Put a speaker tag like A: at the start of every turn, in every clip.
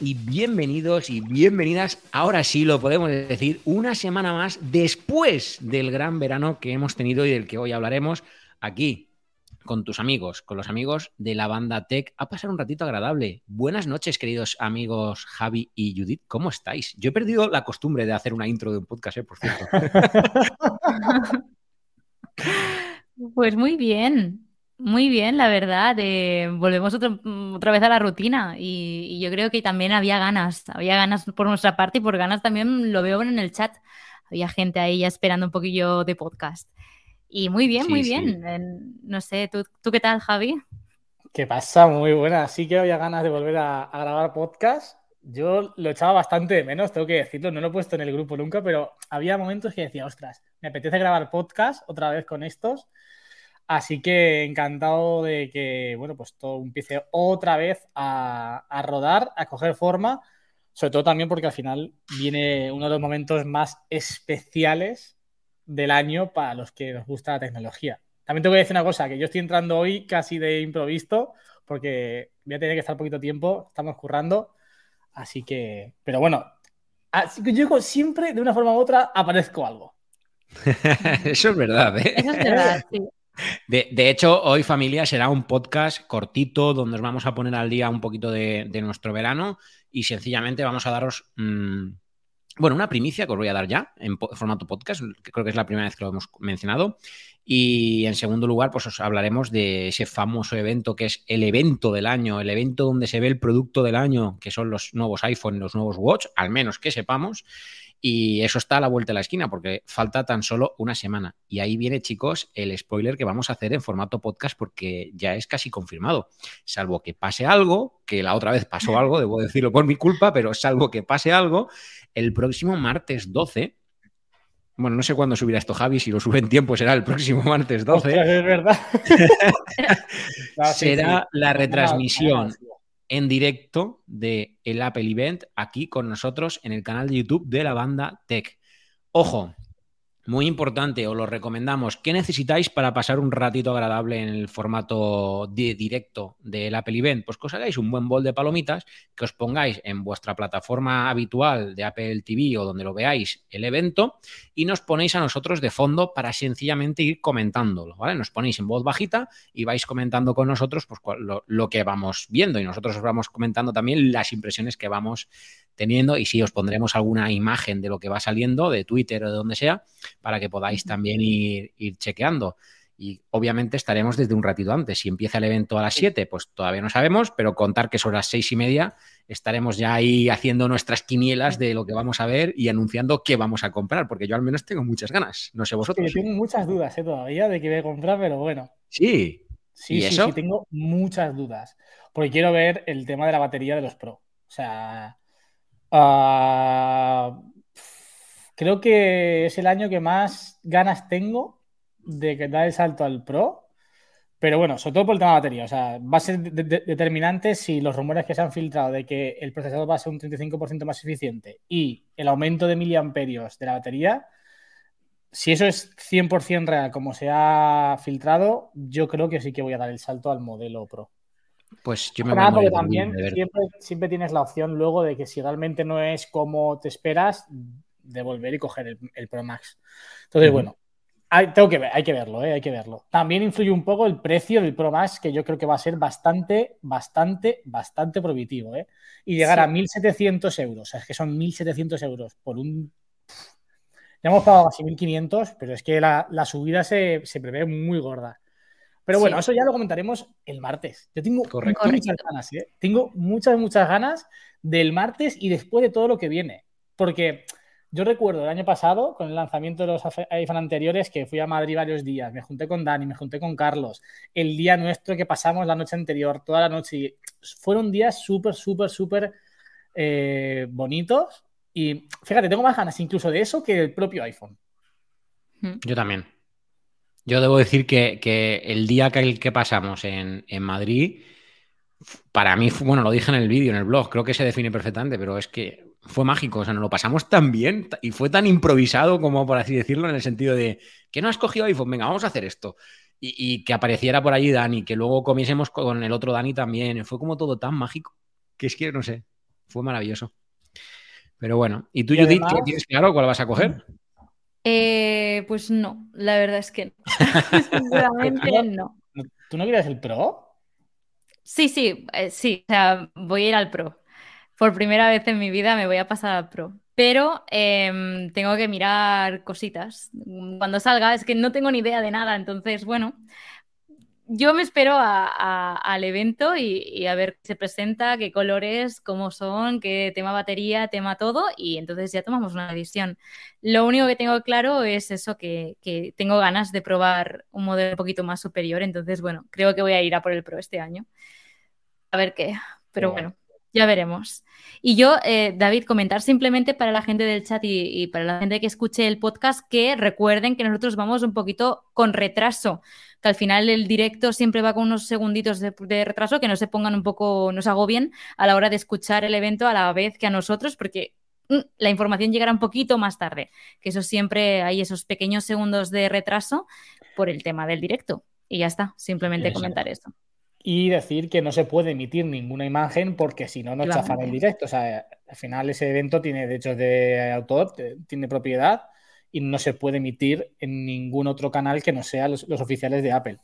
A: y bienvenidos y bienvenidas. Ahora sí lo podemos decir, una semana más después del gran verano que hemos tenido y del que hoy hablaremos aquí con tus amigos, con los amigos de la banda Tech, a pasar un ratito agradable. Buenas noches, queridos amigos Javi y Judith, ¿cómo estáis? Yo he perdido la costumbre de hacer una intro de un podcast, ¿eh? por cierto.
B: Pues muy bien, muy bien, la verdad. eh, volvemos otro- otra vez a la rutina y, y yo creo que también había ganas, había ganas por nuestra parte y por ganas también lo veo en el chat. Había gente ahí ya esperando un poquillo de podcast. Y muy bien,
A: Sí,
B: muy bien. En- no sé, ¿tú, ¿tú qué tal, Javi?
C: ¿Qué pasa? Muy buena. Sí que había ganas de volver a, a grabar podcast. Yo lo echaba bastante de menos, tengo que decirlo. No lo he puesto en el grupo nunca, pero había momentos que decía, ostras, me apetece grabar podcast otra vez con estos. Así que encantado de que, bueno, pues todo empiece otra vez a, a rodar, a coger forma. Sobre todo también porque al final viene uno de los momentos más especiales del año para los que nos gusta la tecnología. También tengo que decir una cosa, que yo estoy entrando hoy casi de improviso, porque voy a tener que estar poquito tiempo, estamos currando, así que, pero bueno, así que yo siempre, de una forma u otra, aparezco algo.
A: Eso es verdad, ¿eh?
B: Eso es verdad, sí.
A: De, hecho, hoy familia será un podcast cortito donde os vamos a poner al día un poquito de, nuestro verano y sencillamente vamos a daros, mm, bueno, una primicia que os voy a dar ya en formato podcast, que creo que es la primera vez que lo hemos mencionado. Y en segundo lugar, pues os hablaremos de ese famoso evento que es el evento del año, el evento donde se ve el producto del año, que son los nuevos iPhone, los nuevos Watch, al menos que sepamos. Y eso está a la vuelta de la esquina porque falta tan solo una semana. Y ahí viene, chicos, el spoiler que vamos a hacer en formato podcast porque ya es casi confirmado. Salvo que pase algo, que la otra vez pasó algo, debo decirlo por mi culpa, pero salvo que pase algo, el próximo martes 12. Bueno, no sé cuándo subirá esto, Javi. Si lo sube en tiempo, será el próximo martes 12.
C: Ostras, es verdad.
A: Será la retransmisión. En directo de el Apple Event aquí con nosotros en el canal de YouTube de la banda Tech. Ojo, muy importante, os lo recomendamos. ¿Qué necesitáis para pasar un ratito agradable en el formato de directo del Apple Event? Pues que os hagáis un buen bol de palomitas, que os pongáis en vuestra plataforma habitual de Apple TV o donde lo veáis el evento y nos ponéis a nosotros de fondo para sencillamente ir comentándolo, ¿vale? Nos ponéis en voz bajita y vais comentando con nosotros pues, lo que vamos viendo y nosotros os vamos comentando también las impresiones que vamos teniendo y sí, os pondremos alguna imagen de lo que va saliendo de Twitter o de donde sea para que podáis también ir, ir chequeando. Y obviamente estaremos desde un ratito antes. Si empieza el evento a las 7, pues todavía no sabemos, pero contar que son las seis y media, estaremos ya ahí haciendo nuestras quinielas de lo que vamos a ver y anunciando qué vamos a comprar, porque yo al menos tengo muchas ganas. No sé vosotros.
C: tengo muchas dudas eh, todavía de que voy a comprar, pero bueno.
A: Sí.
C: Sí,
A: ¿Y
C: sí,
A: eso?
C: sí, tengo muchas dudas. Porque quiero ver el tema de la batería de los Pro. O sea, ah, creo que es el año que más ganas tengo de que dar el salto al Pro. Pero bueno, sobre todo por el tema de batería. O sea, va a ser de- de- determinante si los rumores que se han filtrado de que el procesador va a ser un 35% más eficiente y el aumento de miliamperios de la batería. Si eso es 100% real, como se ha filtrado, yo creo que sí que voy a dar el salto al modelo Pro.
A: Pues yo me
C: Más que
A: voy a
C: nada
A: morir
C: porque
A: de
C: también
A: de
C: siempre, siempre tienes la opción luego de que si realmente no es como te esperas, devolver y coger el, el Pro Max. Entonces, bueno, hay, tengo que ver, hay que verlo, ¿eh? hay que verlo. También influye un poco el precio del Pro Max, que yo creo que va a ser bastante, bastante, bastante prohibitivo. ¿eh? Y llegar
B: Sí.
C: a 1.700 euros, o sea, es que son 1.700 euros por un... Ya hemos pagado casi 1.500, pero es que la, la subida se, se prevé muy gorda. Pero bueno,
B: Sí.
C: eso ya lo comentaremos el martes. Yo tengo
A: Correcto.
C: muchas ganas, ¿eh? Tengo muchas, muchas ganas del martes y después de todo lo que viene. Porque yo recuerdo el año pasado, con el lanzamiento de los iPhone anteriores, que fui a Madrid varios días, me junté con Dani, me junté con Carlos, el día nuestro que pasamos la noche anterior, toda la noche. y Fueron días súper, súper, súper eh, bonitos. Y fíjate, tengo más ganas incluso de eso que del propio iPhone.
A: Yo también. Yo debo decir que, que el día que, pasamos en, en Madrid, para mí, fue- bueno, lo dije en el vídeo, en el blog, creo que se define perfectamente, pero es que fue mágico, o sea, nos lo pasamos tan bien y fue tan improvisado como por así decirlo, en el sentido de que no has cogido iPhone, venga, vamos a hacer esto. Y, y que apareciera por allí Dani, que luego comiésemos con el otro Dani también, fue como todo tan mágico, que es que no sé, fue maravilloso. Pero bueno, ¿y tú,
C: Y
A: Judith,
C: además-
A: tienes claro cuál vas a coger?
B: Eh, pues no, la verdad es que no. Sinceramente no.
C: ¿Tú no quieres el Pro?
B: Sí, sí, eh, sí, o sea, voy a ir al Pro. Por primera vez en mi vida me voy a pasar al Pro. Pero em, tengo que mirar cositas. Cuando salga, es que no tengo ni idea de nada. Entonces, bueno, yo me espero a- a- al evento y, y a ver qué se presenta, qué colores, cómo son, qué tema batería, tema todo. Y entonces ya tomamos una decisión. Lo único que tengo claro es eso, que, que tengo ganas de probar un modelo un poquito más superior. Entonces, bueno, creo que voy a ir a por el Pro este año. A ver qué. Pero bueno, ya veremos. Y yo, eh, David, comentar simplemente para la gente del chat y, y para la gente que escuche el podcast que recuerden que nosotros vamos un poquito con retraso, que al final el directo siempre va con unos segunditos de, de retraso, que no se pongan un poco, no se agobien a la hora de escuchar el evento a la vez que a nosotros, porque mm, la información llegará un poquito más tarde, que eso siempre hay esos pequeños segundos de retraso por el tema del directo. Y ya está, simplemente
A: Exacto.
B: comentar eso.
C: Y decir que no se puede emitir ninguna imagen porque si no, no chafan el directo. O sea, al final ese evento tiene derechos de autor, tiene propiedad y no se puede emitir en ningún otro canal que no sea los, los oficiales de Apple.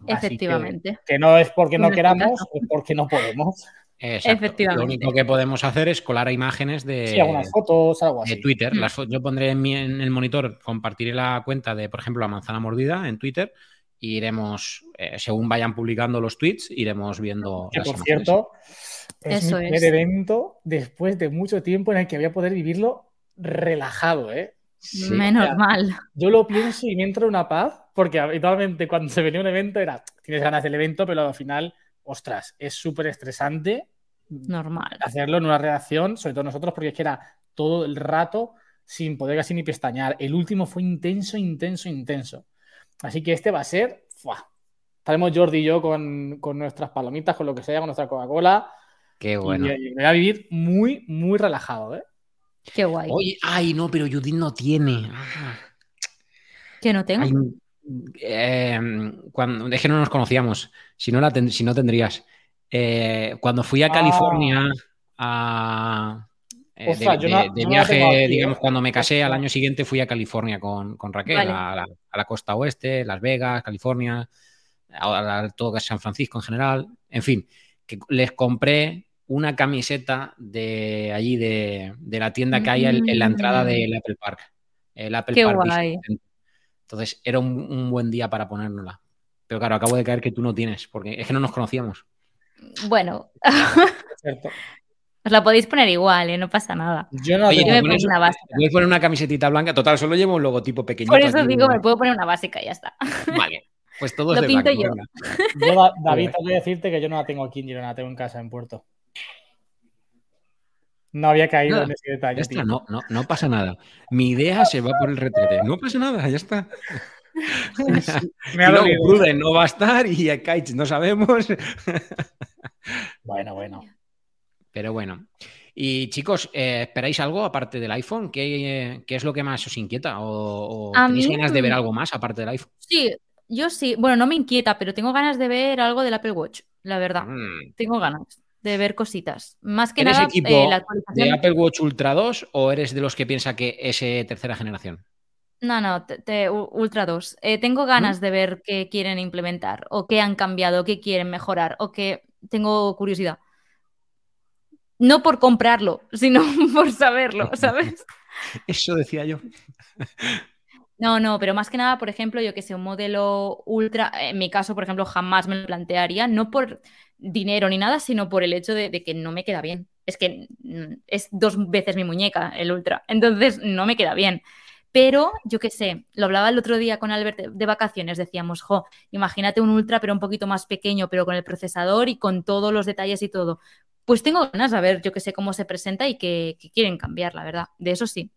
C: Así que-
B: Efectivamente.
C: Que, no es porque no queramos, es porque no podemos.
A: Exacto.
B: Efectivamente.
A: Lo único que podemos hacer es colar imágenes de,
C: Sí, algunas fotos, algo
A: de
C: así.
A: Twitter.
B: Mm.
A: Las yo pondré en, mi- en el monitor, compartiré la cuenta de, por ejemplo, la manzana mordida en Twitter y iremos, eh, según vayan publicando los tweets, iremos viendo
C: Que
A: las
C: por
A: imágenes.
C: cierto, es
B: Eso
C: mi primer
B: es.
C: evento después de mucho tiempo en el que voy a poder vivirlo relajado, ¿eh?
A: Sí.
B: Menos
C: Ya.
B: mal.
C: Yo lo pienso y me entra una paz, porque habitualmente cuando se venía un evento era, tienes ganas del evento, pero al final, ostras, es súper estresante
B: Normal.
C: hacerlo en una redacción, sobre todo nosotros, porque es que era todo el rato sin poder casi ni pestañear. El último fue intenso, intenso, intenso. Así que este va a ser, ¡fua! Estaremos Jordi y yo con, con nuestras palomitas, con lo que sea, con nuestra Coca-Cola.
A: Qué bueno.
C: Y, y me voy a vivir muy, muy relajado, ¿eh?
B: Qué guay.
A: Oye, ay, no, pero Judith no tiene. Ah.
B: Que no tengo.
A: Ay, eh, cuando, es que no nos conocíamos. Si no, la ten- si no tendrías. Eh, cuando fui a
C: Ah.
A: California a, eh, de,
C: Ostras, yo
A: de-
C: no-
A: de
C: yo
A: viaje,
C: aquí,
A: digamos,
C: ¿eh?
A: cuando me casé al año siguiente fui a California con, con Raquel,
B: Vale.
A: a, la, a la costa oeste, Las Vegas, California, a, a todo San Francisco en general. En fin, que les compré una camiseta de allí, de, de la tienda que hay en, en la entrada
B: Mm.
A: del Apple Park. El Apple
B: Qué
A: Park
B: guay.
A: Entonces era un, un buen día para ponérnosla. Pero claro, acabo de caer que tú no tienes, porque es que no nos conocíamos.
B: Bueno,
C: ¿Cierto?
B: Os la podéis poner igual, ¿eh? No pasa nada.
C: Yo no
A: Oye,
B: me pongo
A: pones,
B: una básica.
A: puedes poner una camisetita blanca. Total, solo llevo un logotipo pequeñito.
B: Por eso digo, me puedo poner una básica y ya está.
A: Vale, pues todo
B: Lo
A: es de
B: pinto
A: blanco,
B: yo.
C: David, tengo que decirte que yo no la tengo aquí en Girona, la tengo en casa, en Puerto. No había caído
A: Nada,
C: en ese
A: Ya
C: detalle,
A: está, no, no, no pasa nada. Mi idea se va por el retrete. No pasa nada, ya está.
C: Me ha.
A: Pruden no va a estar y a Kaich no sabemos.
C: Bueno, bueno.
A: Pero bueno. Y chicos, eh, ¿esperáis algo aparte del iPhone? ¿Qué, qué es lo que más os inquieta? ¿O, tenéis
B: mí-
A: ganas de ver algo más aparte del iPhone?
B: Sí, yo sí. Bueno, no me inquieta, pero tengo ganas de ver algo del Apple Watch, la verdad.
A: Mm.
B: Tengo ganas de ver cositas. Más que
A: ¿Eres
B: nada,
A: equipo
B: eh, la
A: ¿De. Apple Watch Ultra 2 o eres de los que piensa que es eh, tercera generación?
B: No, no, te- te- U- Ultra 2. Eh, tengo
A: ¿Mm?
B: ganas de ver qué quieren implementar, o qué han cambiado, qué quieren mejorar, o que tengo curiosidad. No por comprarlo, sino por saberlo, ¿sabes?
A: Eso decía yo.
B: No, no, pero más que nada, por ejemplo, yo que sé, un modelo ultra, en mi caso, por ejemplo, jamás me lo plantearía, no por dinero ni nada, sino por el hecho de, de que no me queda bien. Es que mm, es dos veces mi muñeca, el ultra. Entonces, no me queda bien. Pero, yo qué sé, lo hablaba el otro día con Albert de vacaciones, decíamos, jo, imagínate un ultra, pero un poquito más pequeño, pero con el procesador y con todos los detalles y todo. Pues tengo ganas de ver, yo que sé, cómo se presenta y que, quieren cambiar, la verdad. De eso sí.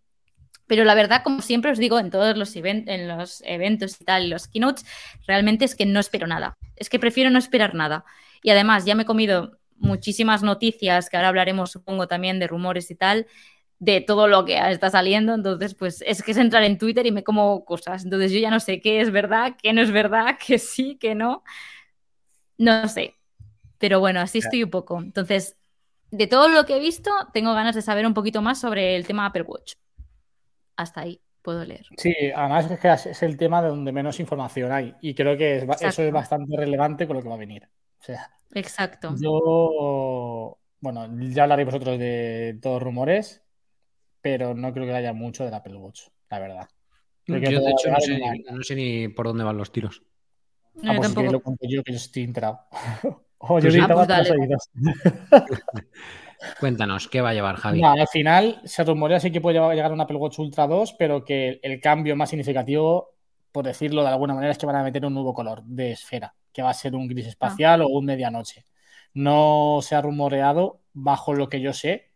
B: Pero la verdad, como siempre os digo en todos los, event- en los eventos y tal, los keynotes, realmente es que no espero nada. Es que prefiero no esperar nada. Y además, ya me he comido muchísimas noticias, que ahora hablaremos, supongo, también de rumores y tal, de todo lo que está saliendo. Entonces, pues es que es entrar en Twitter y me como cosas. Entonces, yo ya no sé qué es verdad, qué no es verdad, qué sí, qué no. No sé. Pero bueno, así estoy un poco. Entonces, de todo lo que he visto, tengo ganas de saber un poquito más sobre el tema Apple Watch. Hasta ahí puedo leer.
C: Sí, además es que es el tema de donde menos información hay y creo que eso es bastante relevante con lo que va a venir. O sea,
B: Exacto.
C: Yo, bueno, ya hablaréis vosotros de todos rumores, pero no creo que haya mucho del Apple Watch, la verdad.
A: yo, de hecho, no sé, ni por dónde van los tiros.
C: No, ah, pues tampoco. lo cuento yo, que yo estoy enterado. Oh, yo pues, ah, pues
A: Cuéntanos, ¿qué va a llevar Javi?
C: al final se rumorea sí que puede llegar un Apple Watch Ultra 2, pero que el cambio más significativo, por decirlo de alguna manera, es que van a meter un nuevo color de esfera, que va a ser un gris ah. espacial o un medianoche. No se ha rumoreado, bajo lo que yo sé,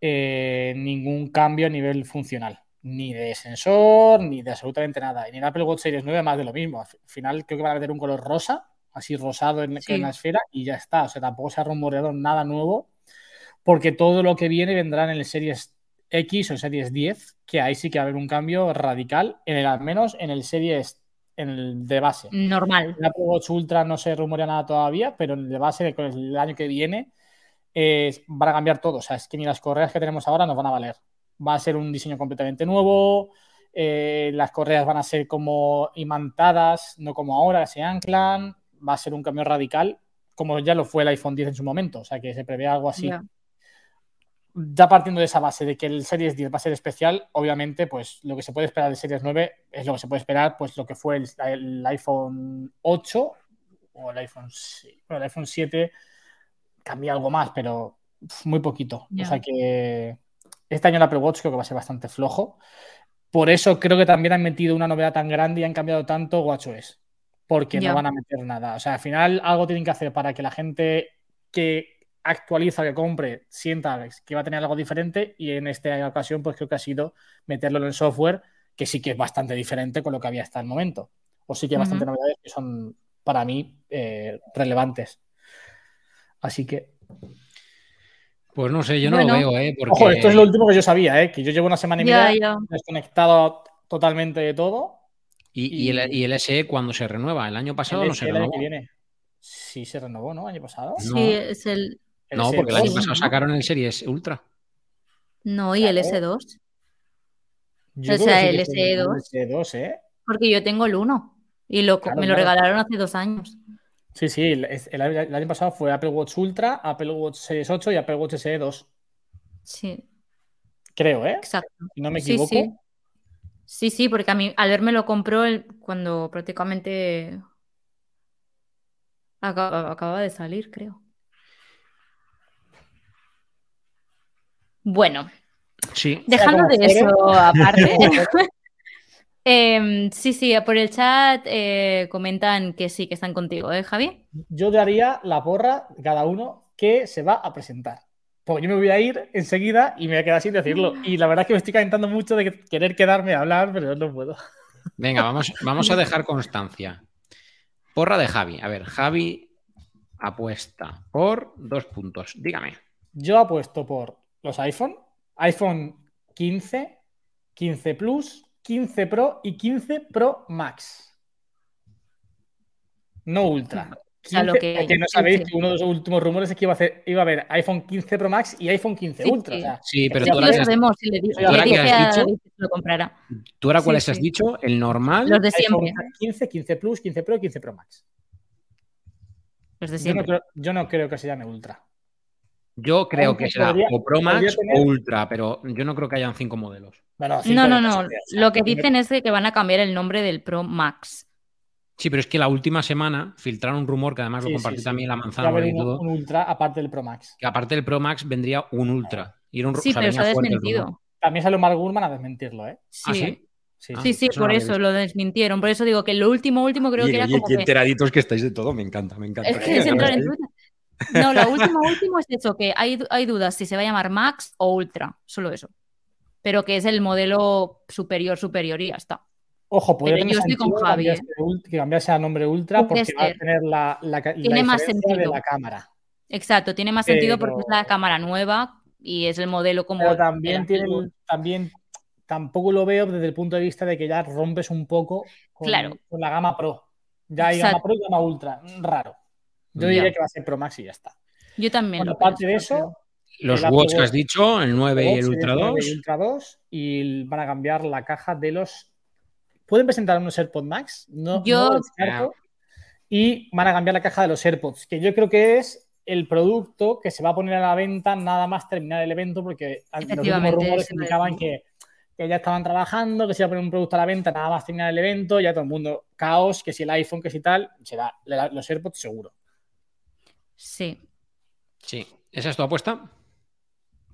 C: eh, ningún cambio a nivel funcional. Ni de sensor, ni de absolutamente nada. Y en Apple Watch Series 9 más de lo mismo. Al final creo que van a meter un color rosa, así rosado en, en la esfera, y ya está. O sea, tampoco se ha rumoreado nada nuevo porque todo lo que viene vendrá en el Series X o Series 10, que ahí sí que va a haber un cambio radical, en el, al menos en el Series en el de base.
B: Normal.
C: En Apple Watch Ultra no se rumorea nada todavía, pero en el de base, el año que viene, van a cambiar todo. O sea, es que ni las correas que tenemos ahora nos van a valer. Va a ser un diseño completamente nuevo. Eh, las correas van a ser como imantadas, no como ahora, se anclan. Va a ser un cambio radical, como ya lo fue el iPhone 10 en su momento. O sea, que se prevé algo así ya partiendo de esa base de que el Series 10 va a ser especial, obviamente, pues lo que se puede esperar del Series 9 es lo que se puede esperar, pues lo que fue el, iPhone 8 o el iPhone, el iPhone 7 cambia algo más, pero muy poquito. O sea que este año el Apple Watch creo que va a ser bastante flojo. Por eso creo que también han metido una novedad tan grande y han cambiado tanto WatchOS. Porque no van a meter nada. O sea, al final algo tienen que hacer para que la gente que actualiza, que compre, sienta que va a tener algo diferente y en esta ocasión pues creo que ha sido meterlo en el software que sí que es bastante diferente con lo que había hasta el momento. O sí que hay bastante novedades que son para mí eh, relevantes. Así que...
A: Pues no sé, yo no lo veo, ¿eh?
C: Ojo, esto es lo último que yo sabía, ¿eh? Que yo llevo una semana y media desconectado totalmente de todo.
A: ¿Y, el, ¿Y, SE cuando se renueva? ¿El año pasado no se renovó?
C: Sí, se renovó, ¿no? ¿Año pasado?
B: Sí, es el,
A: no, porque el año pasado sacaron el Series Ultra.
B: No, y el S2. o sea, el S2.
C: ¿eh?
B: Porque yo tengo el 1 y lo, me lo regalaron hace dos años.
C: Sí, sí, el, año pasado fue Apple Watch Ultra, Apple Watch Series 8 y Apple Watch SE 2.
B: Sí.
C: Creo, ¿eh?
B: Exacto.
C: Si no me equivoco.
B: Sí, sí. Sí, porque a mí al verme lo compró cuando prácticamente acaba de salir, creo. Bueno,
A: sí.
B: dejando de eso aparte. Em, sí, sí, por el chat eh, comentan que sí, que están contigo, ¿eh, Javi?
C: Yo daría la porra cada uno que se va a presentar. Porque yo me voy a ir enseguida y me voy a quedar sin decirlo. Y la verdad es que me estoy calentando mucho de querer quedarme a hablar, pero no puedo.
A: Venga, vamos, vamos a dejar constancia. Porra de Javi. A ver, Javi apuesta por dos puntos. Dígame.
C: Yo apuesto por los iPhone, iPhone 15, 15 Plus, 15 Pro y 15 Pro Max. No Ultra.
B: Lo que,
C: no sabéis que uno de los últimos rumores es que iba a, iba a haber iPhone 15 Pro Max y iPhone 15 Ultra.
A: Sí, pero
B: tú ahora, sabemos, si le, lo comprará.
A: ¿Tú ahora cuáles has dicho? ¿El normal?
B: Los de siempre.
C: 15, 15 Plus, 15 Pro y 15 Pro Max.
B: Los de siempre.
C: yo no creo que se llame Ultra.
A: Yo creo que será o Pro Max o Ultra, pero yo no creo que hayan cinco modelos.
B: no, no, no. Lo que dicen es que van a cambiar el nombre del Pro Max.
A: Sí, pero es que la última semana filtraron un rumor que además lo compartí también la manzana
C: y todo. Un Ultra aparte del Pro Max.
A: Que aparte del Pro Max vendría un Ultra.
B: sí, pero se ha desmentido.
C: También salió Mark Gurman a desmentirlo, ¿eh?
A: ¿Ah, sí?
B: Sí, sí, sí, por eso lo desmintieron. Por eso digo que lo último, último creo que era como.
A: Y enteraditos que estáis de todo, me encanta, me encanta.
B: Es que es entrar en duda. No, lo último, último es eso, que hay, hay dudas si se va a llamar Max o Ultra, solo eso. Pero que es el modelo superior, superior y ya está.
C: Ojo, podría tener yo con Javi, ¿eh? que cambiase a nombre Ultra porque va a tener la, la,
B: tiene más sentido.
C: de la cámara.
B: Exacto, tiene más sentido porque es la cámara nueva y es el modelo como.
C: Pero también tiene, también tampoco lo veo desde el punto de vista de que ya rompes un poco con, con la gama Pro. Ya hay gama Pro y gama Ultra. Raro. Yo diría que va a ser Pro Max y ya está.
B: Yo también.
C: Bueno, aparte de eso,
A: Los
C: El Apple
A: Watch que has dicho, el 9 y el Ultra
C: 9
A: 2.
C: y Ultra 2 y van a cambiar la caja de los. Pueden presentar unos AirPods Max, no,
B: Yo-
C: no descarto. Y van a cambiar la caja de los AirPods, que yo creo que es el producto que se va a poner a la venta nada más terminar el evento, porque los últimos rumores indicaban que, que ya estaban trabajando, que se iba a poner un producto a la venta nada más terminar el evento, ya todo el mundo caos, que si el iPhone, que si tal, será los AirPods seguro.
B: Sí.
A: Sí. ¿Esa es tu apuesta?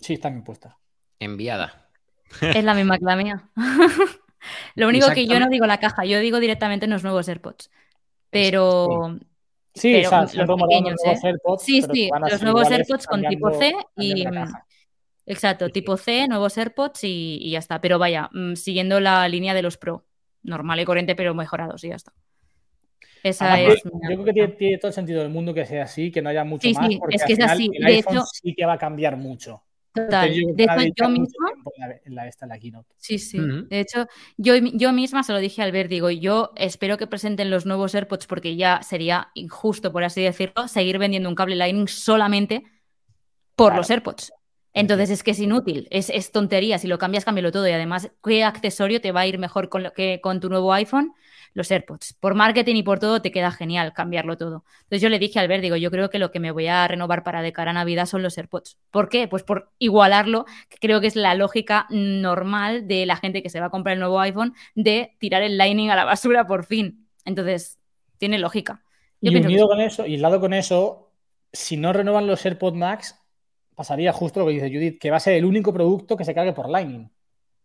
C: Sí, están impuestas.
A: Enviada.
B: Es la misma que la mía. Lo único que yo no digo la caja, yo digo directamente en los nuevos AirPods. Pero
C: Sí,
B: Pero
C: o sea,
B: los
C: se
B: pequeños,
C: nuevos
B: ¿eh?
C: AirPods,
B: sí, sí, los nuevos AirPods con tipo C y mm, exacto, tipo C, nuevos AirPods y, y ya está. Pero vaya, mm, siguiendo la línea de los Pro, normal y corriente, pero mejorados y ya está. Esa
C: Además,
B: es.
C: yo creo que tiene, todo el sentido del mundo que sea así, que no haya mucho
B: Sí,
C: más,
B: sí, es
C: al
B: que es así.
C: el
B: De
C: iPhone
B: hecho-
C: sí que va a cambiar mucho.
B: Total. De hecho, yo misma
C: en la, esta, la.
B: Sí, sí. De hecho, yo, yo misma se lo dije al ver, digo, yo espero que presenten los nuevos AirPods porque ya sería injusto, por así decirlo, seguir vendiendo un cable Lightning solamente por
C: Claro.
B: los AirPods. Entonces es que es inútil, es, es tontería. Si lo cambias, cámbialo todo. Y además, ¿qué accesorio te va a ir mejor con lo que con tu nuevo iPhone? Los AirPods. Por marketing y por todo te queda genial cambiarlo todo. Entonces yo le dije al ver, digo, yo creo que lo que me voy a renovar para de cara a Navidad son los AirPods. ¿Por qué? Pues por igualarlo, que creo que es la lógica normal de la gente que se va a comprar el nuevo iPhone de tirar el Lightning a la basura por fin. Entonces, tiene lógica. Yo
C: Y
B: que
C: unido
B: sí.
C: con eso, y lado con eso, si no renuevan los AirPods Max, pasaría justo lo que dice Judith, que va a ser el único producto que se cargue por Lightning.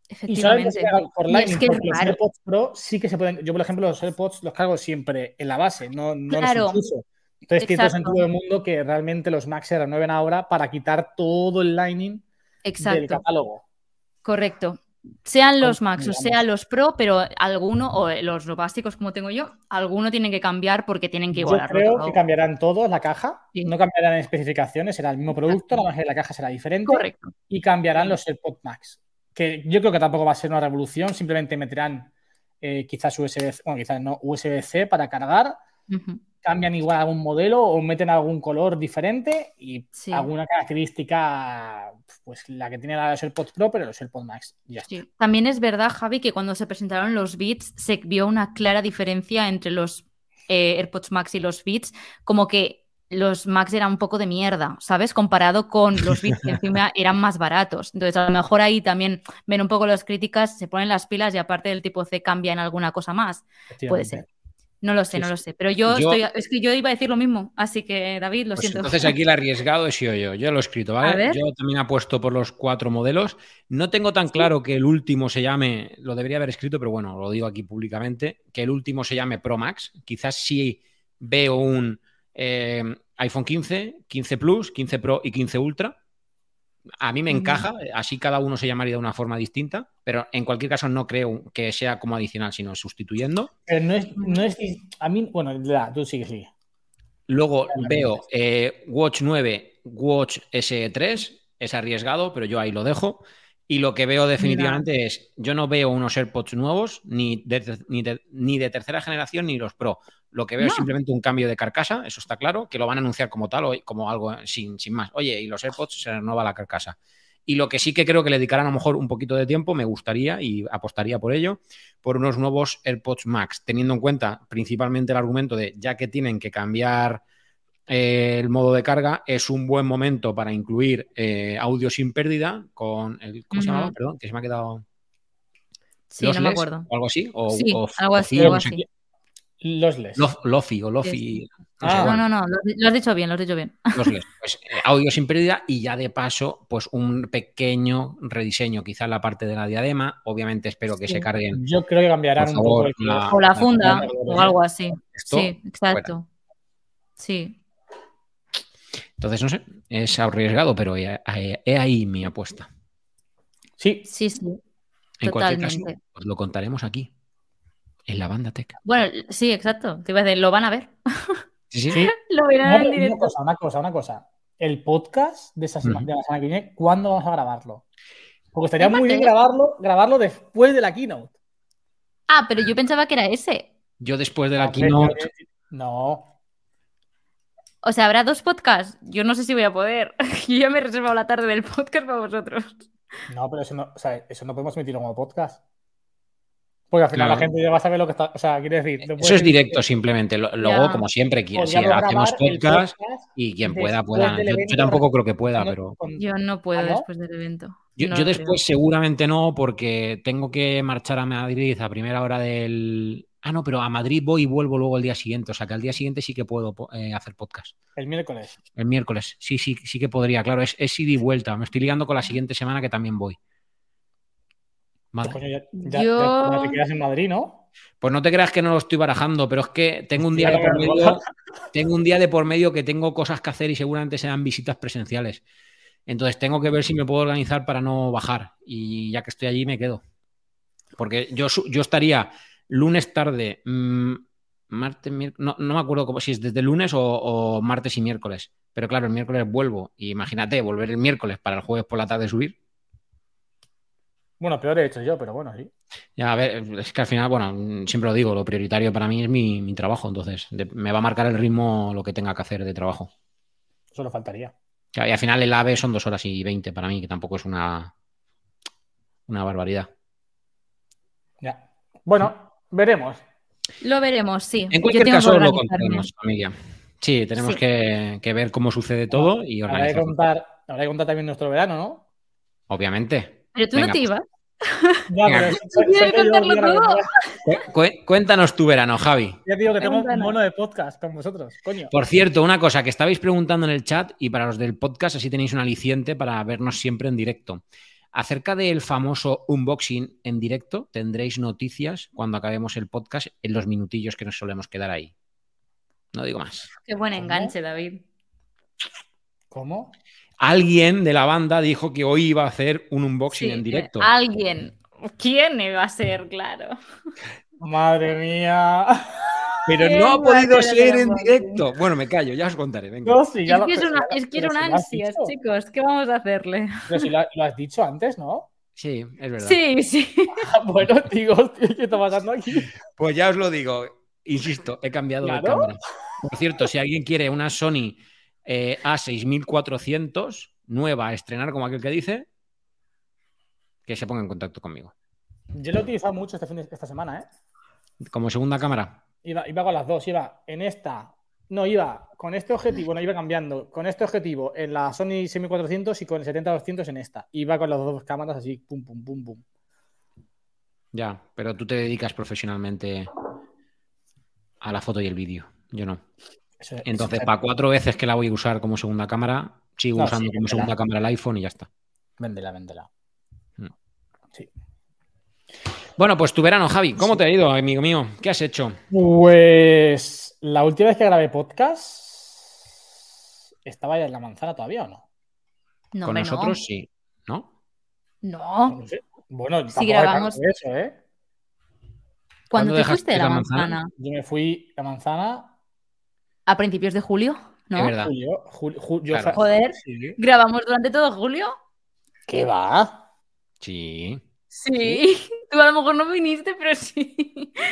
B: Efectivamente.
C: por
B: Y es que
C: porque los. AirPods Pro sí que se pueden. Yo, por ejemplo, los AirPods los cargo siempre en la base, no, no
B: Claro.
C: los enchufo. Entonces tiene todo sentido del mundo que realmente los Max se renueven ahora para quitar todo el Lightning del catálogo.
B: Correcto. Sean los Max o sean los Pro, pero alguno, o los básicos como tengo yo, alguno tienen que cambiar porque tienen que
C: Yo
B: igualarlo
C: creo
B: todo.
C: que cambiarán todos la caja,
B: Sí.
C: no cambiarán especificaciones, será el mismo producto, la la caja será diferente
B: Correcto.
C: y cambiarán los AirPods Max. Que yo creo que tampoco va a ser una revolución, simplemente meterán eh, quizás USB, bueno, quizás no, USB-C para cargar, cambian igual algún modelo o meten algún color diferente y
B: Sí.
C: alguna característica, pues la que tiene la los AirPods Pro, pero los AirPods Max. ya está.
B: También es verdad, Javi, que cuando se presentaron los Beats se vio una clara diferencia entre los eh, AirPods Max y los Beats, como que los Max eran un poco de mierda, ¿sabes? Comparado con los Beats que encima eran más baratos. Entonces, a lo mejor ahí también ven un poco las críticas, se ponen las pilas y aparte del tipo C cambian alguna cosa más. Puede ser. No lo sé,
C: Sí,
B: no lo sé. Pero yo,
A: Yo-
B: estoy, es que yo iba a decir lo mismo, así que David, lo
A: Pues
B: siento.
A: entonces aquí el arriesgado he sido yo. Yo lo he escrito, ¿vale? Yo también apuesto por los cuatro modelos. No tengo tan claro que el último se llame, lo debería haber escrito, pero bueno, lo digo aquí públicamente, que el último se llame Pro Max. Quizás sí veo un eh, iPhone 15, 15 Plus, 15 Pro y 15 Ultra. A mí me encaja, así cada uno se llamaría de una forma distinta, pero en cualquier caso no creo que sea como adicional, sino sustituyendo.
C: Pero no es, no es. A mí, bueno, tú sigue, sigue.
A: Luego veo eh, Watch 9, Watch SE3, es arriesgado, pero yo ahí lo dejo. Y lo que veo definitivamente es, yo no veo unos AirPods nuevos, ni de, ni de- ni de tercera generación, ni los Pro. Lo que veo es simplemente un cambio de carcasa, eso está claro, que lo van a anunciar como tal, o como algo sin, sin más. Oye, y los AirPods se renueva la carcasa. Y lo que sí que creo que le dedicarán a lo mejor un poquito de tiempo, me gustaría y apostaría por ello, por unos nuevos AirPods Max, teniendo en cuenta principalmente el argumento de ya que tienen que cambiar eh, el modo de carga, es un buen momento para incluir eh, audio sin pérdida con el. ¿Cómo se llamaba? Perdón, que se me ha quedado.
B: Sí, no me
A: Lossless,
B: acuerdo.
A: O algo así. O,
B: Sí,
A: o-
B: algo
A: o
B: así,
A: Fi,
B: algo así.
C: Los les.
A: Lof- Lofi o Lofi. No
C: Ah.
B: No,
A: bueno,
B: no, no, lo, lo has dicho bien, lo has dicho bien.
A: lossless. Pues, eh, audio sin pérdida y ya de paso, pues un pequeño rediseño, quizá en la parte de la diadema. Obviamente espero que
B: Sí.
A: se carguen
C: Yo creo que cambiarán un poco el
A: la-
B: O la funda, o algo así.
A: esto.
B: Sí, exacto. Sí.
A: Entonces, no sé, es arriesgado, pero he, he- he ahí mi apuesta.
C: Sí,
B: Sí, sí.
A: En cualquier caso,
B: Totalmente.
A: os lo contaremos aquí, en la banda Tech.
B: Bueno, sí, exacto. Te iba a decir, lo van a ver.
A: Sí, sí.
C: sí.
B: Lo
C: No,
B: verán en
C: pero una
B: directo.
C: cosa, una cosa, una cosa. El podcast de, esa semana, de la semana que viene, ¿cuándo vamos a grabarlo? Porque estaría
B: Es
C: muy bien grabarlo, grabarlo después de la keynote.
B: Ah, pero yo pensaba que era ese.
A: Yo después de la
C: Hombre,
A: keynote,
C: No.
B: O sea, habrá dos podcasts. Yo no sé si voy a poder. Yo ya me he reservado la tarde del podcast para vosotros.
C: No, pero eso no, o sea, eso no podemos emitirlo como podcast. Porque al final
A: Claro.
C: la gente ya va a saber lo que está. O sea, quiere decir. no
A: Eso es directo simplemente. Luego,
B: Ya.
A: como siempre, qui- si hacemos podcast
C: podcast
A: y quien pueda, pueda. Yo, tampoco creo que pueda, pero.
B: Yo no puedo
C: ¿Ah, no?
B: después del evento.
A: Yo,
B: No
A: yo después seguramente no, porque tengo que marchar a Madrid a primera hora del. Ah, no, pero a Madrid voy y vuelvo luego el día siguiente. O sea que al día siguiente sí que puedo eh, hacer podcast.
C: El miércoles.
A: El miércoles. Sí, sí, sí que podría. Claro, es, es ida y vuelta. Me estoy ligando con la siguiente semana que también voy. Vale.
C: Coño, ya, ya-
B: Yo-
C: ya- ya te quedas en Madrid, ¿no?
A: Pues no te creas que no lo estoy barajando, pero es que tengo un día de por
C: me
A: medio. Tengo un día de por medio que tengo cosas que hacer y seguramente sean visitas presenciales. Entonces tengo que ver si me puedo organizar para no bajar. Y ya que estoy allí, me quedo. Porque yo, yo estaría lunes tarde, mm, martes, no, no me acuerdo cómo, si es desde lunes o, o martes y miércoles. Pero claro, el miércoles vuelvo. Y imagínate, volver el miércoles para el jueves por la tarde subir.
C: Bueno, peor he hecho yo, pero bueno, sí.
A: Ya, a ver, es que al final, bueno, siempre lo digo, lo prioritario para mí es mi, mi trabajo. Entonces, de- me va a marcar el ritmo lo que tenga que hacer de trabajo.
C: Solo faltaría.
A: Y al final el AVE son dos horas y veinte para mí, que tampoco es una, una barbaridad.
C: Ya. Bueno, veremos.
B: Lo veremos, sí.
A: En
B: Yo
A: cualquier caso, lo contaremos, familia. Sí, tenemos
B: Sí.
A: Que, que ver cómo sucede todo y
C: Habrá que contar, habrá que contar también nuestro verano, ¿no?
A: Obviamente.
B: Pero tú
A: Venga,
B: no te
A: pues.
B: ibas.
C: Ya,
A: Venga.
C: pero soy-
B: ¿Quieres
C: soy yo
B: contarlo
C: el que
B: todo?
C: graba.
A: Cu- Cuéntanos tu verano, Javi.
C: Ya digo que tengo un mono de podcast con vosotros, coño.
A: Por cierto, una cosa que estabais preguntando en el chat y para los del podcast, así tenéis un aliciente para vernos siempre en directo. Acerca del famoso unboxing en directo, tendréis noticias cuando acabemos el podcast en los minutillos que nos solemos quedar ahí. No digo más.
B: Qué buen
C: ¿Cómo?
B: enganche, David.
C: ¿Cómo?
A: Alguien de la banda dijo que hoy iba a hacer un unboxing
B: Sí,
A: en
B: eh,
A: directo.
B: Alguien. ¿Quién iba a ser? Claro.
C: Madre mía.
A: Pero
B: ¿quién
A: no ha podido ser en directo. Bueno, me callo, ya os contaré. Venga.
C: No, sí, ya
B: Es
C: lo-
B: que es una,
C: si
B: es que era
C: si
B: una
C: has
B: ansias, chicos. ¿Qué vamos a hacerle?
C: Pero si lo, lo has dicho antes, ¿no?
A: Sí, es verdad.
B: Sí, sí.
C: bueno, digo, hostia, ¿qué está pasando aquí?
A: Pues ya os lo digo, insisto, he cambiado de
C: Claro.
A: cámara. Por cierto, si alguien quiere una Sony eh, A6400 nueva a estrenar, como aquel que dice, que se ponga en contacto conmigo.
C: Yo lo he utilizado mucho este fin de- esta semana, ¿eh?
A: Como segunda cámara.
C: Iba, iba con las dos, iba en esta. No, iba con este objetivo, no iba cambiando. Con este objetivo en la Sony 6400 y con el 70-200 en esta. Iba con las dos cámaras así, pum, pum, pum, pum.
A: Ya, pero tú te dedicas profesionalmente a la foto y el vídeo. Yo no.
C: Eso- eso-
A: Entonces, para cuatro veces que la voy a usar como segunda cámara, sigo
C: No,
A: usando
C: sí,
A: como
C: véndela.
A: segunda cámara el iPhone y ya está.
C: Véndela, véndela.
A: Bueno, pues tu verano, Javi, ¿cómo te ha ido, amigo mío? ¿Qué has hecho?
C: Pues la última vez que grabé podcast, ¿estaba ya en la manzana todavía o no?
B: No,
A: Con nosotros sí, ¿no?
B: No.
C: No sé. Bueno,
B: Sí,
C: tampoco
B: grabamos.
C: eso, ¿eh?
B: ¿Cuándo
A: ¿Cuándo
B: te fuiste de la
A: manzana?
B: manzana?
C: Yo me fui a manzana
B: A principios de julio, ¿no?
A: Es verdad.
C: julio. julio,
A: Claro.
B: Joder.
C: Sí.
B: ¿Grabamos durante todo julio?
C: ¿Qué va?
A: Sí.
B: Sí. Tú a lo mejor no viniste, pero sí.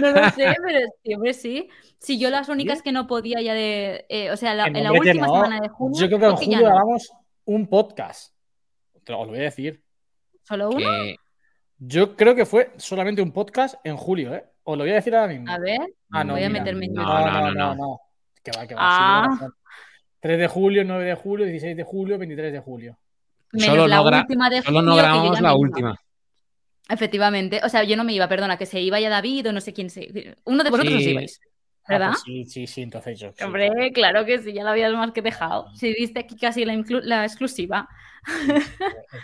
B: No lo sé, pero siempre sí. Sí, yo las únicas que no podía ya de. eh, o sea, la- en la
C: no,
B: última
C: no.
B: semana de julio.
C: Yo creo que en julio
B: no.
C: grabamos un podcast. Te lo os lo voy a decir.
B: ¿Solo uno?
A: Que-
C: Yo creo que fue solamente un podcast en julio, ¿eh? Os lo voy a decir ahora mismo.
B: A ver.
C: Ah, no,
B: voy a meterme en
A: No,
B: YouTube.
A: no, no, no.
C: Que va, que va.
B: Ah.
C: sí, lleva razón. 3 de julio, 9 de julio, 16 de julio, 23 de julio.
B: Menos
A: Solo
B: la
A: no
B: última de
A: Solo no grabamos la
B: iba.
A: última.
B: Efectivamente. O sea, yo no me iba, perdona, que se iba ya David o no sé quién se. Uno de vosotros
A: Sí.
B: os ibais.
C: Ah,
B: ¿Verdad?
C: pues sí, sí, sí, entonces yo. sí.
B: Hombre, claro que sí, ya lo habías más que dejado. Si viste aquí casi la, la exclusiva.
C: Es,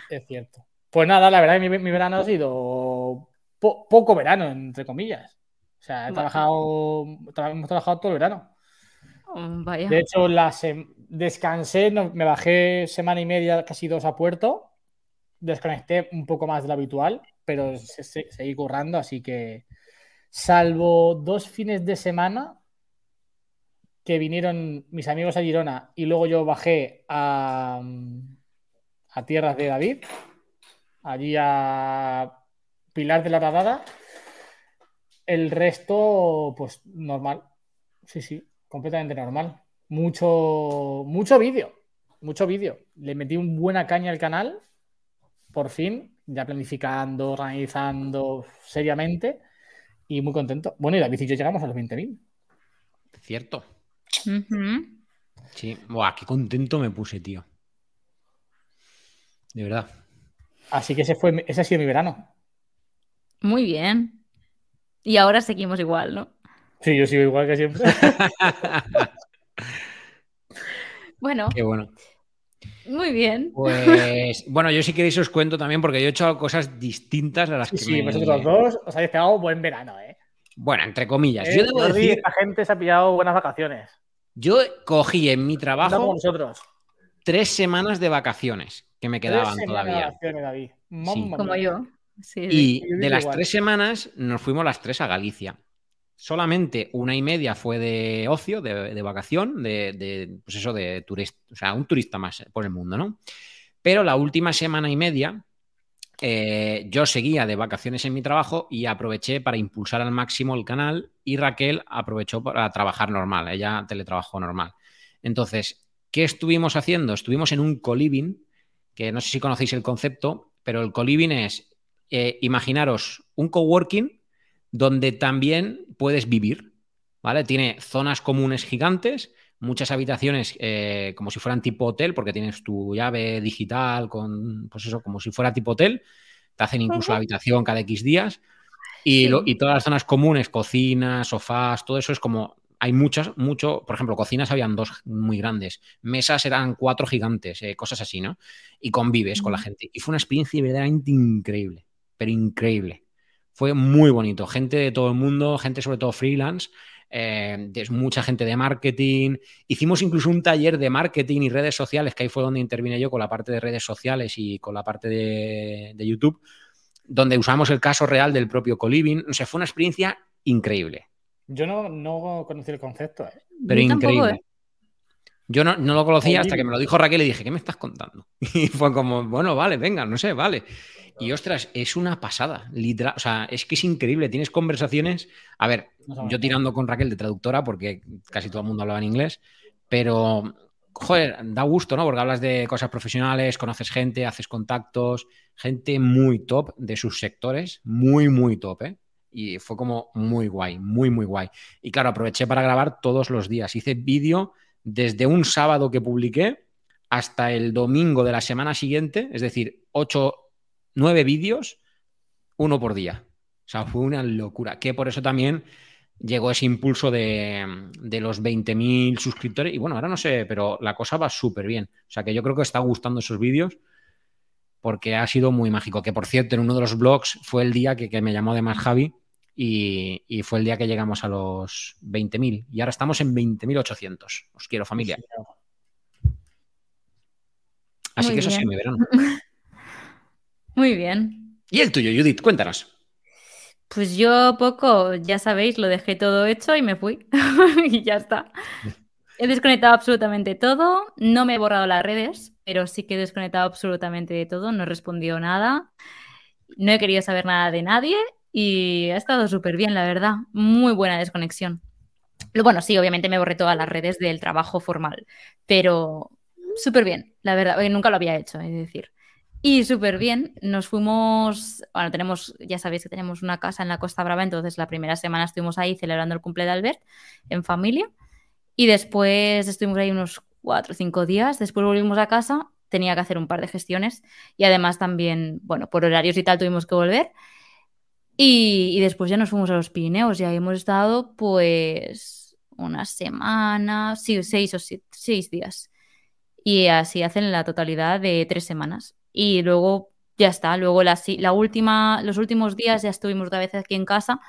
C: es cierto. Pues nada, la verdad mi, mi verano ha sido po- poco verano, entre comillas. O sea, he
B: Bueno.
C: trabajado, tra- hemos trabajado todo el verano.
B: Oh, vaya.
C: De hecho, la sem- descansé, no- me bajé semana y media, casi dos a puerto. Desconecté un poco más de lo habitual, pero se- se- seguí currando, así que salvo dos fines de semana que vinieron mis amigos a Girona y luego yo bajé a, a tierras de David, allí a Pilar de la Radada. El resto, pues normal. Sí, sí. completamente normal. Mucho, mucho vídeo, mucho vídeo. Le metí un buena caña al canal, por fin, ya planificando, organizando seriamente y muy contento. Bueno, y la bici yo llegamos a los 20.000.
A: Cierto. Sí, Buah, qué contento me puse, tío. De verdad.
C: Así que ese, fue, ese ha sido mi verano.
B: Muy bien. Y ahora seguimos igual, ¿no?
C: Sí, yo sigo igual que siempre.
B: bueno.
A: Qué bueno.
B: Muy bien.
A: Pues bueno, yo si queréis os cuento también porque yo he hecho cosas distintas a las que
C: sí, vosotros dos os habéis pegado buen verano, ¿eh?
A: Bueno, entre comillas.
C: yo debo decir... La gente se ha pillado buenas vacaciones.
A: Yo cogí en mi trabajo
C: nosotros.
A: tres semanas de vacaciones que me quedaban todavía.
C: David.
B: Como yo.
A: y de las tres semanas nos fuimos las tres a Galicia. Solamente una y media fue de ocio, de, vacación, de, pues eso, de turista, o sea, un turista más por el mundo, ¿no? Pero la última semana y media eh, yo seguía de vacaciones en mi trabajo y aproveché para impulsar al máximo el canal y Raquel aprovechó para trabajar normal, ella teletrabajó normal. Entonces, ¿qué estuvimos haciendo? Estuvimos en un co-living, que no sé si conocéis el concepto, pero el co-living es, eh, imaginaros, un coworking donde también puedes vivir, ¿vale? Tiene zonas comunes gigantes, muchas habitaciones eh, como si fueran tipo hotel, porque tienes tu llave digital con, pues eso, como si fuera tipo hotel. Te hacen incluso la habitación cada X días. Y, y, todas las zonas comunes, cocinas, sofás, todo eso es como. Hay muchas, mucho. Por ejemplo, cocinas habían dos muy grandes. Mesas eran cuatro gigantes, eh, cosas así, ¿no? Y convives con la gente. Y fue una experiencia verdaderamente increíble, pero increíble. Fue muy bonito. Gente de todo el mundo, gente sobre todo freelance, eh, mucha gente de marketing. Hicimos incluso un taller de marketing y redes sociales, que ahí fue donde intervine yo con la parte de redes sociales y con la parte de, YouTube, donde usamos el caso real del propio Coliving. O sea, fue una experiencia increíble.
C: Yo no, no conocí el concepto. ¿eh?
A: Pero increíble. ¿eh? Yo no, no, lo conocía hasta que me lo dijo Raquel y dije, ¿qué me estás contando? Y fue como, bueno, vale, venga, no sé, vale. Y ostras, es una pasada, literal. O sea, es que es increíble. Tienes conversaciones. A ver, yo tirando con Raquel de traductora, porque casi todo el mundo hablaba en inglés, pero joder, da gusto, ¿no? Porque hablas de cosas profesionales, conoces gente, haces contactos, gente muy top de sus sectores, muy, muy top, ¿eh? Y fue como muy guay, muy, muy guay. Y claro, aproveché para grabar todos los días. Hice vídeo desde un sábado que publiqué hasta el domingo de la semana siguiente, es decir, ocho, nueve vídeos, uno por día. O sea, fue una locura. Que por eso también llegó ese impulso de, los 20.000 suscriptores. Y bueno, ahora no sé, pero la cosa va súper bien. O sea, que yo creo que está gustando esos vídeos porque ha sido muy mágico. Que por cierto, en uno de los blogs fue el día que, me llamó además Javi y, fue el día que llegamos a los 20.000. Y ahora estamos en 20.800. Os quiero, familia. Así que eso sí, me verán.
B: Muy bien.
A: ¿Y el tuyo, Judith? Cuéntanos.
B: Pues yo poco, ya sabéis, lo dejé todo hecho y me fui. y ya está. He desconectado absolutamente todo. No me he borrado las redes, pero sí que he desconectado absolutamente de todo. No he respondido nada. No he querido saber nada de nadie y ha estado súper bien, la verdad. Muy buena desconexión. Bueno, sí, obviamente me borré todas las redes del trabajo formal, pero súper bien, la verdad. Nunca lo había hecho, es decir. Y súper bien, nos fuimos, bueno, tenemos, ya sabéis que tenemos una casa en la Costa Brava, entonces la primera semana estuvimos ahí celebrando el cumple de Albert en familia y después estuvimos ahí unos cuatro o cinco días, después volvimos a casa, tenía que hacer un par de gestiones y además también, bueno, por horarios y tal tuvimos que volver y, después ya nos fuimos a los Pirineos y ahí hemos estado pues una semana, sí, seis o seis días y así hacen la totalidad de tres semanas y luego ya está. Luego la, la última, los últimos días ya estuvimos otra vez aquí en casa,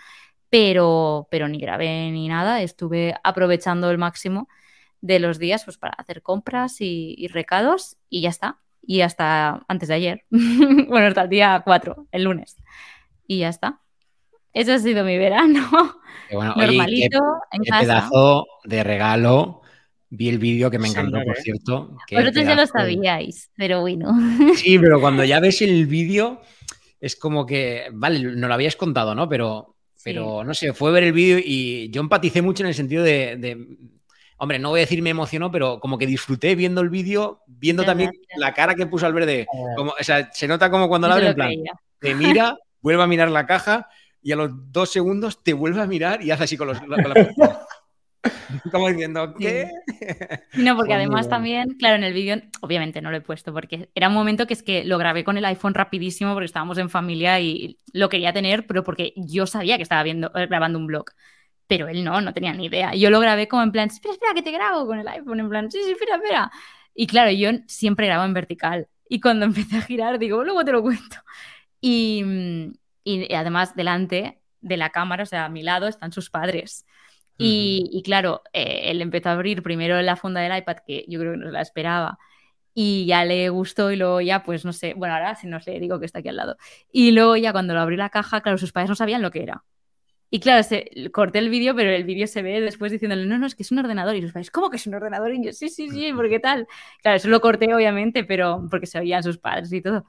B: pero, pero ni grabé ni nada. Estuve aprovechando el máximo de los días pues, para hacer compras y, recados y ya está. Y hasta antes de ayer. bueno, hasta el día 4, el lunes. Y ya está. Eso ha sido mi verano. Normalito, en casa.
A: pedazo de regalo Vi el vídeo que me encantó, por cierto.
B: Vosotros ya lo sabíais, pero bueno.
A: Sí, pero cuando ya ves el vídeo, es como que, vale, no lo habías contado, ¿no? Pero, pero no sé, fue ver el vídeo y yo empaticé mucho en el sentido de, hombre, no voy a decir me emocionó, pero como que disfruté viendo el vídeo, viendo también la cara que puso Albert de,
C: Eh,
A: como, o sea, se nota como cuando
B: se
A: abre
B: lo
A: en plan, te mira, vuelve a mirar la caja y a los dos segundos te vuelve a mirar y hace así con los... con la- como diciendo, ¿qué?
B: No, porque además también, claro, en el vídeo, obviamente no lo he puesto, porque era un momento que es que lo grabé con el iPhone rapidísimo porque estábamos en familia y lo quería tener, pero porque yo sabía que estaba viendo, eh, grabando un blog. Pero él no, no tenía ni idea. Yo lo grabé como en plan, espera, espera, que te grabo con el iPhone, en plan, sí, sí, espera, espera. Y claro, yo siempre grabo en vertical. Y cuando empecé a girar, digo, luego te lo cuento. Y, mm, y además, delante de la cámara, o sea, a mi lado, están sus padres. Y, y claro, eh, él empezó a abrir primero la funda del iPad, que yo creo que no la esperaba, y ya le gustó y luego ya, pues no sé, bueno, ahora si no sé, digo que está aquí al lado. Y luego ya cuando lo abrió la caja, claro, sus padres no sabían lo que era. Y claro, se, corté el vídeo, pero el vídeo se ve después diciéndole, no, no, es que es un ordenador. Y sus padres, ¿cómo que es un ordenador? Y yo, sí, sí, sí, ¿por qué tal? Claro, eso lo corté, obviamente, pero porque se oían sus padres y todo.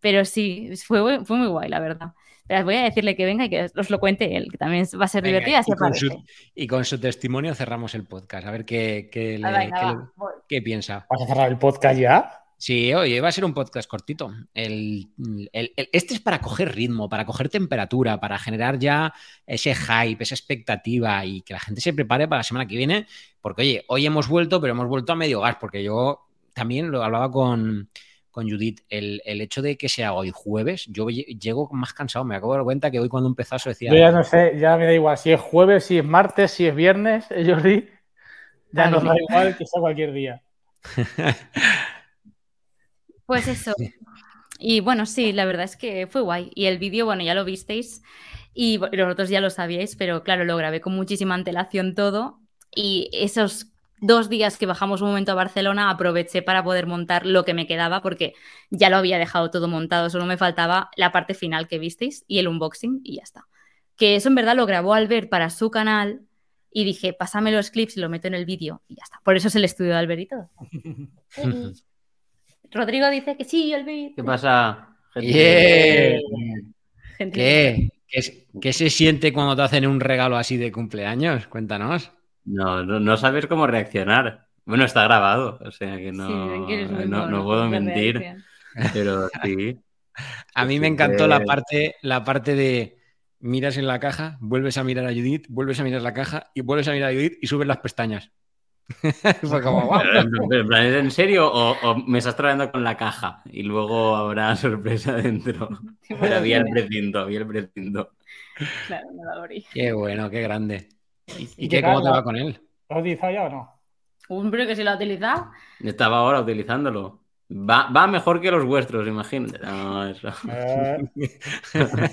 B: Pero sí, fue, fue muy guay, la verdad. Pero voy a decirle que venga y que os lo cuente él, que también va a ser
A: Venga.
B: Así
A: y, con su, y con su testimonio cerramos el podcast, a ver qué, qué, le-
B: Ah, venga,
A: qué
B: va,
A: le-
B: voy.
A: qué piensa.
C: ¿Vas a cerrar el podcast ya?
A: Sí, oye, va a ser un podcast cortito. El, el- el- este es para coger ritmo, para coger temperatura, para generar ya ese hype, esa expectativa y que la gente se prepare para la semana que viene. Porque, oye, hoy hemos vuelto, pero hemos vuelto a medio gas, porque yo también lo hablaba con, con Judith. El, el hecho de que sea hoy jueves, yo lle- llego más cansado. Me acabo de dar cuenta que hoy cuando empezó eso decía.
C: Yo ya no sé, ya me da igual si es jueves, si es martes, si es viernes, eh, Jordi. Ya
B: Ah,
C: nos da igual que sea cualquier día.
B: Pues eso. Y bueno, sí, la verdad es que fue guay. Y el vídeo, bueno, ya lo visteis y vo- vosotros ya lo sabíais, pero claro, lo grabé con muchísima antelación todo. Y esos dos días que bajamos un momento a Barcelona, aproveché para poder montar lo que me quedaba, porque ya lo había dejado todo montado, solo me faltaba la parte final que visteis y el unboxing y ya está. Que eso en verdad lo grabó Albert para su canal y dije, pásame los clips y lo meto en el vídeo y ya está. Por eso es el estudio de Albert y todo. Rodrigo dice que sí, Albert.
D: ¿Qué pasa? gente?
A: Yeah.
B: Gente-
A: ¿Qué? ¿Qué, es- qué se siente cuando te hacen un regalo así de cumpleaños? Cuéntanos.
D: No, no, no sabes cómo reaccionar. Bueno, está grabado, o sea que no,
B: Sí,
D: no, puedo mentir,
B: reacción.
D: pero sí.
A: A mí me encantó la parte, la parte de miras en la caja, vuelves a mirar a Judith, vuelves a mirar la caja y vuelves a mirar a Judith y subes las pestañas. Fue como,
D: en plan, ¿Es en serio o, o me estás trabajando con la caja y luego habrá sorpresa dentro? Pero había el precinto, había el precinto.
B: Claro, no lo abrí.
A: Qué bueno, qué grande. ¿Y, y
C: ¿Y
A: qué, cómo te va con él?
C: ¿Lo has utilizado ya o no?
B: Hombre, que si lo ha utilizado.
D: Estaba ahora utilizándolo. Va, va mejor que los vuestros, imagínate. No, eso.
C: Eh,
A: Hombre,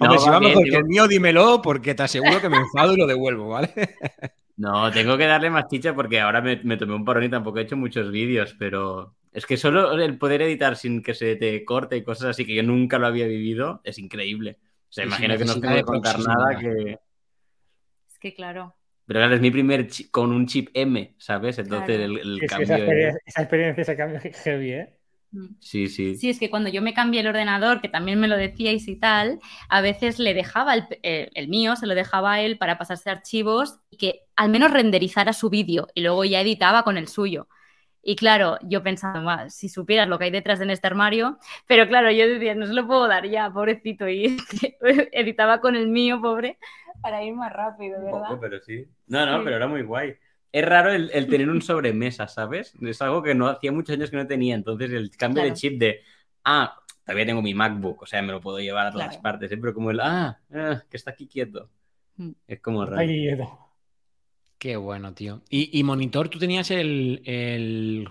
D: No,
A: si
D: va bien,
A: mejor
D: digo-
A: que el mío, dímelo, porque te aseguro que me enfado y lo devuelvo, ¿vale?
D: No, tengo que darle más chicha porque ahora me, me tomé un parón y tampoco he hecho muchos vídeos, pero es que solo el poder editar sin que se te corte y cosas así que yo nunca lo había vivido es increíble. O sea, imagino que no tengo que contar nada que...
B: Que claro.
D: Pero claro, es mi primer chi- con un chip M, ¿sabes? Entonces
B: Claro.
D: el, el
C: es que
D: cambio...
C: esa,
D: es-
C: experiencia, esa experiencia, ese cambio heavy, ¿eh?
B: Mm.
D: Sí, sí.
B: Sí, es que cuando yo me cambié el ordenador, que también me lo decíais y tal, a veces le dejaba el, eh, el mío, se lo dejaba a él para pasarse archivos y que al menos renderizara su vídeo y luego ya editaba con el suyo. Y claro, yo pensaba, "Buah, si supieras lo que hay detrás de este armario, pero claro, yo decía, no se lo puedo dar ya, pobrecito, y editaba con el mío, pobre, para ir más rápido,
D: Un
B: ¿verdad?
D: poco, pero sí. No, no,
B: Sí.
D: pero era muy guay. Es raro el, el tener un sobremesa, ¿sabes? Es algo que no hacía muchos años que no tenía. Entonces el cambio
B: Claro.
D: de chip de, ah, todavía tengo mi MacBook, o sea, me lo puedo llevar a todas
B: Claro.
D: partes, ¿eh? pero como el, ah, ah, que está aquí quieto.
B: Mm.
D: Es como raro.
C: Ay, quieto.
A: Qué bueno, tío. ¿Y, y monitor, tú tenías el, el,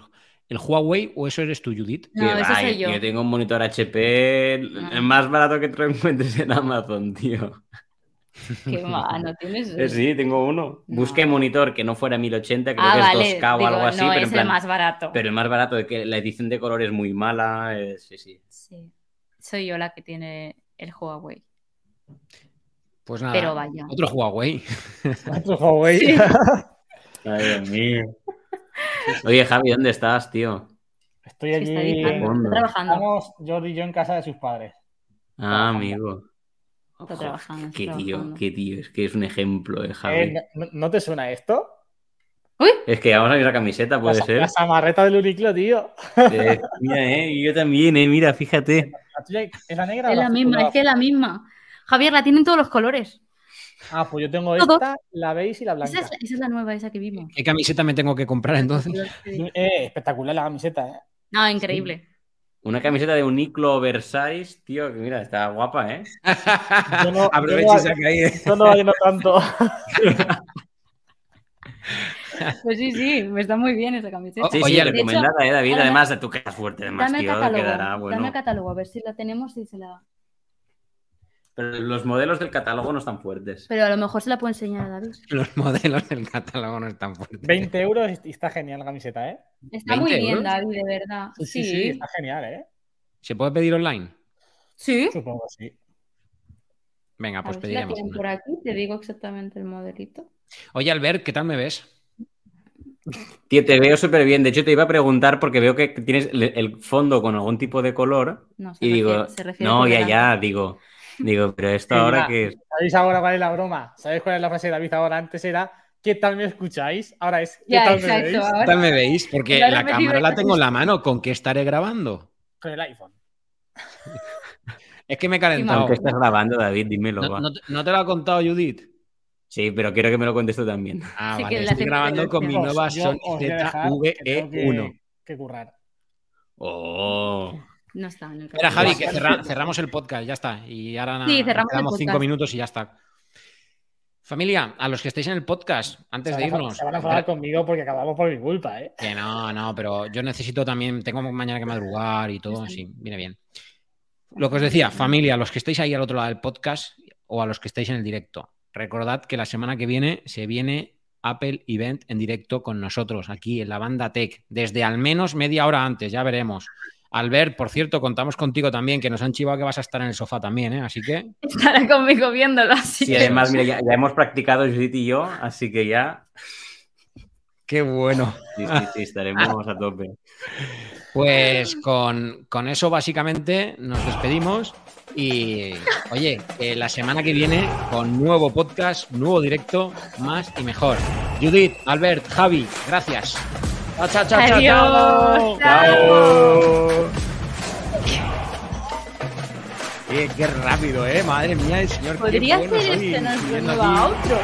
A: el Huawei o eso eres tú, Judith?
B: No,
D: Que
B: eso soy yo.
D: tengo un monitor HP, el
B: Ah.
D: el más barato que te lo encuentres en Amazon, tío.
B: Qué mano, tienes.
D: Eh, sí, tengo uno.
B: No.
D: Busqué monitor que no fuera 1080, creo
B: Ah,
D: que
B: vale,
D: es 2K o
B: digo,
D: algo así,
B: no,
D: pero
B: es
D: en plan,
B: el más barato.
D: pero el más barato, de que la edición de color es muy mala, eh, sí, sí.
B: Sí, soy yo la que tiene el Huawei.
A: Pues nada,
B: Pero vaya.
A: otro Huawei.
C: Otro Huawei.
B: Sí.
D: Ay, Dios mío. Oye, Javi, ¿dónde estás, tío?
C: Estoy allí.
B: está trabajando.
C: Estamos Jordi y yo en casa de sus padres.
D: Ah, amigo.
B: Está trabajando.
D: Qué tío, qué tío. Es que es un ejemplo, eh, Javi.
C: Eh, ¿no, no te suena esto?
B: Uy,
D: Es que vamos a ver la camiseta, puede
C: la,
D: ser.
C: la samarreta del Uniqlo, tío.
D: Eh, mira, eh, yo también, eh, mira, fíjate.
C: ¿La tuya es la negra
B: es la misma, es que es la misma. Javier, la tienen todos los colores.
C: Ah, pues yo tengo
B: Todo.
C: esta, la beige y la blanca.
B: Esa es, esa es la nueva, esa que vimos.
A: ¿Qué camiseta me tengo que comprar entonces?
C: Eh, espectacular la camiseta, ¿eh?
B: No, increíble.
D: Una camiseta de un Niclo oversize, tío, que mira, está guapa, ¿eh?
C: Yo no-
A: Aprovecha y saca ahí. eh.
C: Yo no la lleno tanto.
B: Pues sí, sí, me está muy bien esa camiseta.
D: Sí,
A: Oye,
D: sí,
A: de
D: recomendada, ¿eh, David?
B: además-
D: de tu que estás fuerte, además,
B: Dame
D: tío,
B: catálogo,
D: quedará
B: dame
D: bueno.
B: el catálogo, a ver si la tenemos y se la...
D: Pero los modelos del catálogo no están fuertes.
B: Pero a lo mejor se la puedo enseñar a David.
A: Los modelos del catálogo no están fuertes.
C: 20 euros y está genial la camiseta, ¿eh?
B: Está
A: 20
B: muy bien,
A: euros.
B: David, de verdad.
C: Sí, sí, sí, está genial, ¿eh?
A: ¿Se puede pedir online?
B: Sí.
C: Supongo, sí.
A: Venga,
B: A
A: pues
B: si
A: pediremos.
B: por aquí, te digo exactamente el modelito.
A: Oye, Albert, ¿qué tal me ves?
D: Tío, te veo súper bien. De hecho, te iba a preguntar porque veo que tienes el, fondo con algún tipo de color.
B: No, se
D: Y
B: refiere-
D: digo,
B: se refiere
D: no, ya, ya, digo, digo, pero esto ahora que es.
C: ¿Sabéis ahora cuál es la broma? ¿Sabéis cuál es la frase de David ahora? Antes era ¿qué tal me escucháis? Ahora es ¿qué
B: Ya,
C: tal me veis?
A: ¿Qué tal me veis? Porque
B: Claro,
A: la cámara la tengo en la mano. ¿Con qué estaré grabando?
C: Con el iPhone.
A: Es que me he calentado.
D: ¿Con qué estás grabando, David? Dímelo.
A: No,
D: va.
A: no te- no te lo ha contado Judith?
D: Sí, pero quiero que me lo cuentes tú también.
A: Ah,
B: Sí,
A: vale.
B: que
A: Estoy grabando con mi nueva Sony
C: os voy a dejar que tengo que-
A: ZVE1.
C: Que currar.
D: Oh.
B: No está en el
A: Espera,
B: catálogo.
A: Javi, que cerra- cerramos el podcast, ya está. Y ahora
B: Sí, cerramos
A: cinco
B: podcast.
A: minutos y ya está. Familia, a los que estéis en el podcast, antes
C: se,
A: de irnos.
C: se van a enfadar conmigo porque acabamos por mi culpa, ¿eh?
A: Que no, no, pero yo necesito también, tengo mañana que madrugar y todo, sí, viene bien. Lo que os decía, familia, a los que estéis ahí al otro lado del podcast o a los que estéis en el directo, recordad que la semana que viene se viene Apple Event en directo con nosotros aquí en la banda Tech, desde al menos media hora antes, ya veremos. Albert, por cierto, contamos contigo también, que nos han chivado que vas a estar en el sofá también, ¿eh? Así que
B: Estará conmigo viéndolo así.
D: Sí,
B: que-
D: además, mira, ya, ya hemos practicado Judith y yo, así que ya.
A: qué bueno.
D: Sí, sí, sí, estaremos a tope.
A: Pues con, con eso básicamente nos despedimos y oye, la semana que viene con nuevo podcast, nuevo directo, más y mejor. Judith, Albert, Javi, gracias. Chao, chao, chao, chao,
B: Adiós.
A: chao.
B: Chao.
A: Eh, qué rápido, eh, madre mía, el señor.
B: Podría ser este nuestro nuevo outro.